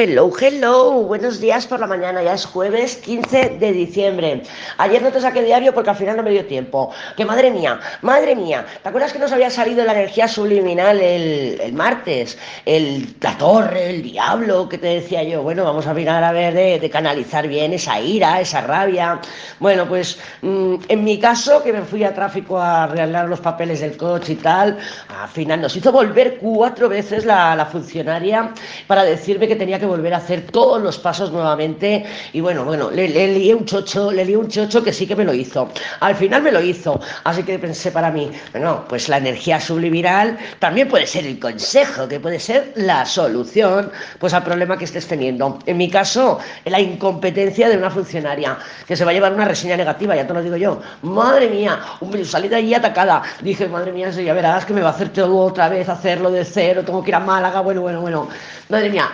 Hello, hello, buenos días por la mañana, ya es jueves 15 de diciembre. Ayer no te saqué diario porque al final no me dio tiempo. Que madre mía, madre mía, ¿te acuerdas que nos había salido la energía subliminal el, martes? El, la torre, el diablo, que te decía yo, bueno, vamos a mirar a ver de, canalizar bien esa ira, esa rabia. Bueno, pues mm, en mi caso, que me fui a tráfico a arreglar los papeles del coche y tal, al final nos hizo volver cuatro veces la, la funcionaria para decirme que tenía que volver a hacer todos los pasos nuevamente y bueno, bueno, le, lié un chocho, le lié un chocho que sí que me lo hizo. Al final me lo hizo, así que pensé para mí, bueno, pues la energía subliminal también puede ser el consejo, que puede ser la solución pues al problema que estés teniendo. En mi caso, la incompetencia de una funcionaria que se va a llevar una reseña negativa, ya te lo digo yo. Madre mía, salí de allí atacada. Dije, madre mía, ya verás que me va a hacer todo otra vez, hacerlo de cero, tengo que ir a Málaga, bueno, bueno, bueno. Madre mía,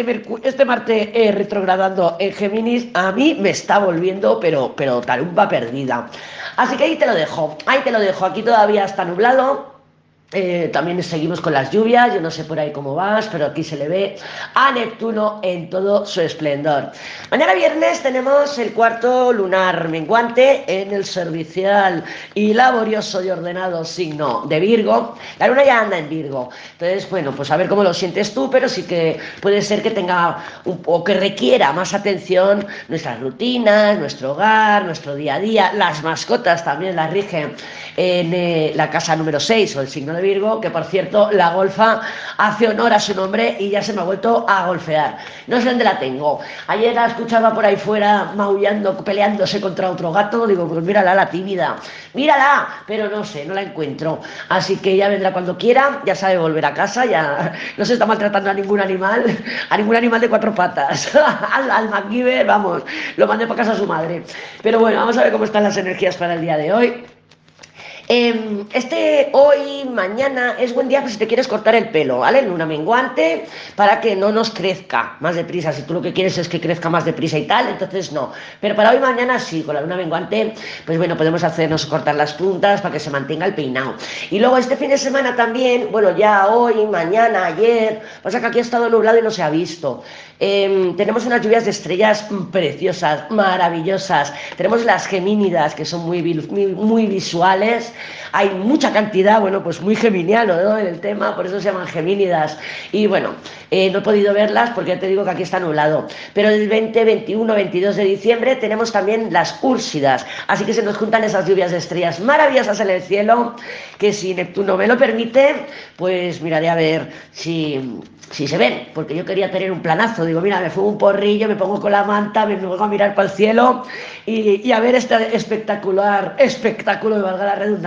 este, este Marte eh, retrogradando en Géminis a mí me está volviendo, pero, pero talumba perdida. Así que ahí te lo dejo, ahí te lo dejo. Aquí todavía está nublado, eh, también seguimos con las lluvias, yo no sé por ahí cómo vas, pero aquí se le ve a Neptuno en todo su esplendor. Mañana viernes tenemos el cuarto lunar menguante en el servicial y laborioso y ordenado signo de Virgo. La luna ya anda en Virgo. Entonces, bueno, pues a ver cómo lo sientes tú, pero sí que puede ser que tenga o que requiera más atención nuestras rutinas, nuestro hogar, nuestro día a día. Las mascotas también las rigen en eh, la casa número 6 o el signo de Virgo, que por cierto, la golfa hace honor a su nombre y ya se me ha vuelto a golfear. No sé dónde la tengo. Ayer la escuchaba por ahí fuera maullando, peleándose contra otro gato. Digo, pues mírala, la tímida. Mírala, pero no sé, no la encuentro. Así que ya vendrá cuando quiera, ya sabe volver a casa, ya no se está maltratando a ningún animal, a ningún animal de cuatro patas. al, al MacGyver, vamos, lo mandé para casa a su madre. Pero bueno, vamos a ver cómo están las energías para el día de hoy. Em, este hoy, mañana, es buen día pues, si te quieres cortar el pelo, ¿vale? Luna menguante, para que no nos crezca más deprisa. Si tú lo que quieres es que crezca más deprisa y tal, entonces no. Pero para hoy, mañana sí, con la luna menguante, pues bueno, podemos hacernos cortar las puntas para que se mantenga el peinado. Y luego este fin de semana también, bueno, ya hoy, mañana, ayer, pasa que aquí ha estado nublado y no se ha visto. Em, tenemos unas lluvias de estrellas preciosas, maravillosas. Tenemos las gemínidas, que son muy, muy, visuales. Hay mucha cantidad, bueno, pues muy geminiano ¿no? en el tema, por eso se llaman gemínidas. Y bueno, eh, no he podido verlas porque ya te digo que aquí está nublado. Pero el 20, 21, 22 de diciembre tenemos también las úrsidas. Así que se nos juntan esas lluvias de estrellas maravillosas en el cielo, que si Neptuno me lo permite, pues miraré a ver si si se ven, porque yo quería tener un planazo. Digo, mira, me fumo un porrillo, me pongo con la manta, me pongo a mirar para el cielo y, a ver este espectacular espectáculo, de valga la redundancia,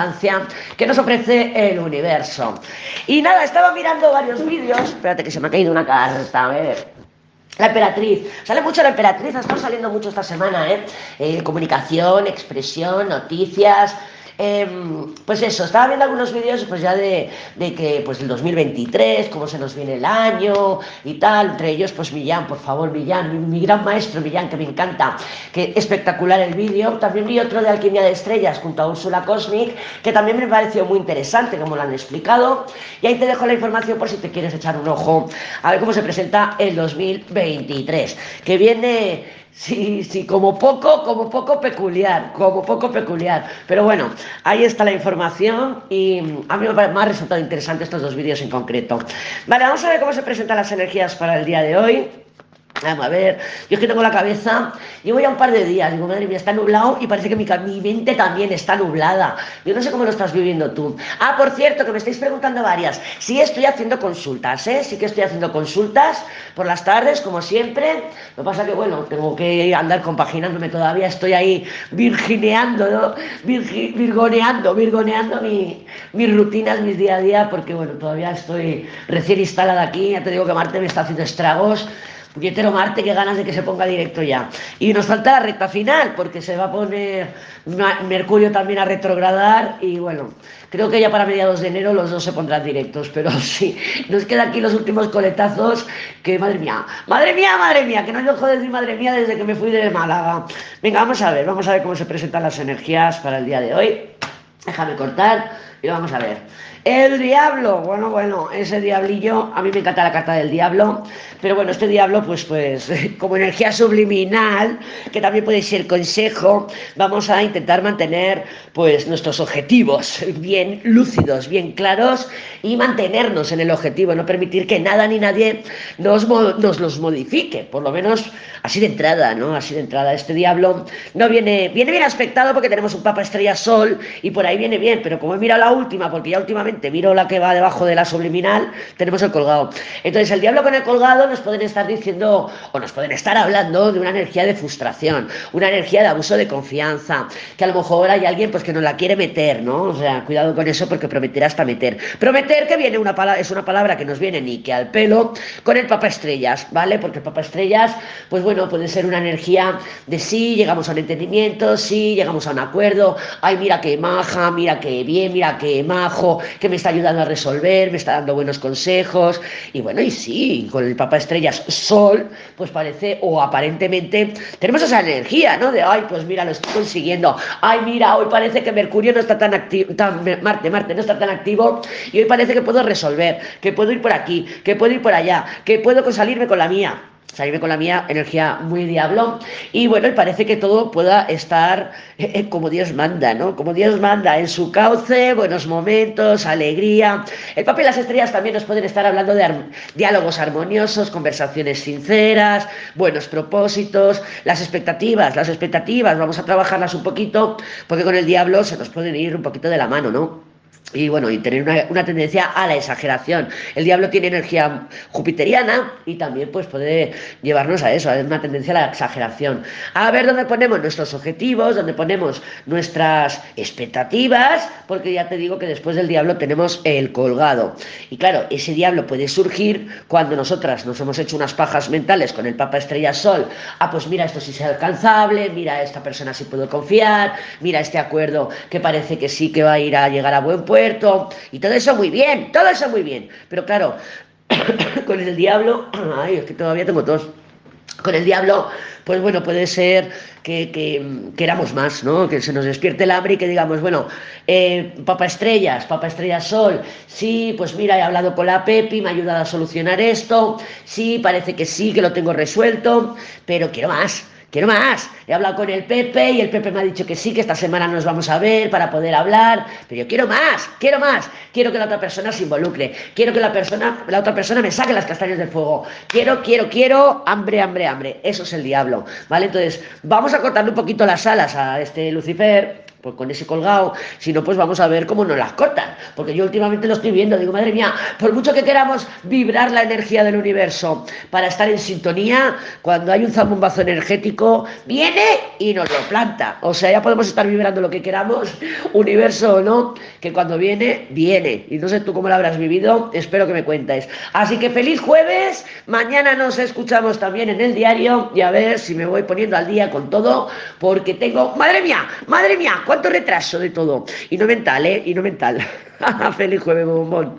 que nos ofrece el universo. Y nada, estaba mirando varios vídeos. Espérate que se me ha caído una carta, a ver. La emperatriz, sale mucho la emperatriz, ha estado saliendo mucho esta semana, ¿eh? eh comunicación, expresión, noticias, Em, pues eso, estaba viendo algunos vídeos pues ya de, que pues el 2023, cómo se nos viene el año y tal, entre ellos pues Millán, por favor, Millán, mi, gran maestro Millán, que me encanta, que espectacular el vídeo. También vi otro de Alquimia de Estrellas junto a Úrsula Cosmic, que también me pareció muy interesante, como lo han explicado. Y ahí te dejo la información por si te quieres echar un ojo a ver cómo se presenta el 2023, que viene Sí, sí, como poco, como poco peculiar, como poco peculiar. Pero bueno, ahí está la información y a mí me ha resultado interesante estos dos vídeos en concreto. Vale, vamos a ver cómo se presentan las energías para el día de hoy. Vamos a ver, yo es que tengo la cabeza, llevo ya un par de días, digo, madre mía, está nublado y parece que mi, mi, mente también está nublada. Yo no sé cómo lo estás viviendo tú. Ah, por cierto, que me estáis preguntando varias. Sí estoy haciendo consultas, ¿eh? Sí que estoy haciendo consultas por las tardes, como siempre. Lo que pasa que, bueno, tengo que andar compaginándome todavía, estoy ahí virgineando, ¿no? virgoneando, virgoneando mis rutinas, mis día a día, porque, bueno, todavía estoy recién instalada aquí, ya te digo que Marte me está haciendo estragos. Puñetero Marte, qué ganas de que se ponga directo ya. Y nos falta la recta final, porque se va a poner Mercurio también a retrogradar y bueno, creo que ya para mediados de enero los dos se pondrán directos, pero sí, nos quedan aquí los últimos coletazos que, madre mía, madre mía, madre mía, que no dejo de decir madre mía desde que me fui de Málaga. Venga, vamos a ver, vamos a ver cómo se presentan las energías para el día de hoy. Déjame cortar Y vamos a ver. El diablo, bueno, bueno, ese diablillo, a mí me encanta la carta del diablo, pero bueno, este diablo, pues, pues, como energía subliminal, que también puede ser consejo, vamos a intentar mantener, pues, nuestros objetivos bien lúcidos, bien claros y mantenernos en el objetivo, no permitir que nada ni nadie nos, nos los modifique, por lo menos así de entrada, ¿no? Así de entrada, este diablo no viene, viene bien aspectado porque tenemos un Papa Estrella Sol y por ahí viene bien, pero como he mirado la última, porque ya últimamente te miro la que va debajo de la subliminal, tenemos el colgado. Entonces, el diablo con el colgado nos pueden estar diciendo, o nos pueden estar hablando de una energía de frustración, una energía de abuso de confianza, que a lo mejor hay alguien pues que nos la quiere meter, ¿no? O sea, cuidado con eso porque prometer hasta meter. Prometer que viene una palabra, es una palabra que nos viene ni que al pelo con el Papa Estrellas, ¿vale? Porque el Papa Estrellas, pues bueno, puede ser una energía de sí, llegamos a un entendimiento, sí, llegamos a un acuerdo, ay, mira qué maja, mira qué bien, mira qué majo, que me está ayudando a resolver, me está dando buenos consejos. Y bueno, y sí, con el Papa Estrellas Sol, pues parece, o aparentemente, tenemos esa energía, ¿no? De, ay, pues mira, lo estoy consiguiendo. Ay, mira, hoy parece que Mercurio no está tan activo, Marte, Marte no está tan activo, y hoy parece que puedo resolver, que puedo ir por aquí, que puedo ir por allá, que puedo salirme con la mía salirme con la mía energía muy diablo y bueno, parece que todo pueda estar eh, eh, como Dios manda, ¿no? Como Dios manda, en su cauce, buenos momentos, alegría. El papel y las estrellas también nos pueden estar hablando de diálogos armoniosos, conversaciones sinceras, buenos propósitos, las expectativas, las expectativas, vamos a trabajarlas un poquito porque con el diablo se nos pueden ir un poquito de la mano, ¿no? Y bueno, y tener una, tendencia a la exageración. El diablo tiene energía jupiteriana y también pues puede llevarnos a eso, a una tendencia a la exageración. A ver dónde ponemos nuestros objetivos, dónde ponemos nuestras expectativas, porque ya te digo que después del diablo tenemos el colgado. Y claro, ese diablo puede surgir cuando nosotras nos hemos hecho unas pajas mentales con el Papa Estrella Sol. Ah, pues mira, esto sí es alcanzable, mira, esta persona sí puedo confiar, mira este acuerdo que parece que sí que va a ir a llegar a buen puerto y todo eso muy bien, todo eso muy bien. Pero claro, con el diablo, ay, es que todavía tengo tos. Con el diablo, pues bueno, puede ser que, queramos más, ¿no? Que se nos despierte el hambre y que digamos, bueno, eh, Papa Estrellas, Papa Estrellas Sol, sí, pues mira, he hablado con la Pepi, me ha ayudado a solucionar esto, sí, parece que sí, que lo tengo resuelto, pero quiero más quiero más. He hablado con el Pepe y el Pepe me ha dicho que sí, que esta semana nos vamos a ver para poder hablar, pero yo quiero más, quiero más. Quiero que la otra persona se involucre, quiero que la, persona, la otra persona me saque las castañas del fuego. Quiero, quiero, quiero, hambre, hambre, hambre. Eso es el diablo, ¿vale? Entonces, vamos a cortarle un poquito las alas a este Lucifer pues con ese colgado, si no, pues vamos a ver cómo nos las cortan. Porque yo últimamente lo estoy viendo, digo, madre mía, por mucho que queramos vibrar la energía del universo para estar en sintonía, cuando hay un zambombazo energético, viene y nos lo planta. O sea, ya podemos estar vibrando lo que queramos, universo o no, que cuando viene, viene. Y no sé tú cómo lo habrás vivido, espero que me cuentes. Así que feliz jueves, mañana nos escuchamos también en el diario y a ver si me voy poniendo al día con todo, porque tengo, madre mía, madre mía, cuánto retraso de todo. Y no mental, ¿eh? Y no mental. Feliz jueves, bombón.